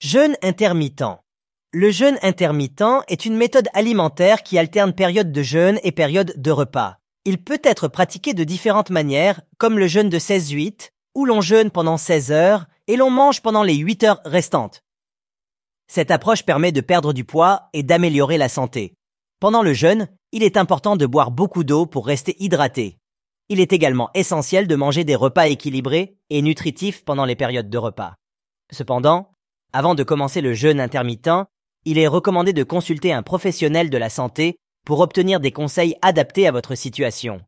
Jeûne intermittent. Le jeûne intermittent est une méthode alimentaire qui alterne période de jeûne et période de repas. Il peut être pratiqué de différentes manières, comme le jeûne de 16-8, où l'on jeûne pendant 16 heures et l'on mange pendant les 8 heures restantes. Cette approche permet de perdre du poids et d'améliorer la santé. Pendant le jeûne, il est important de boire beaucoup d'eau pour rester hydraté. Il est également essentiel de manger des repas équilibrés et nutritifs pendant les périodes de repas. Cependant, avant de commencer le jeûne intermittent, il est recommandé de consulter un professionnel de la santé pour obtenir des conseils adaptés à votre situation.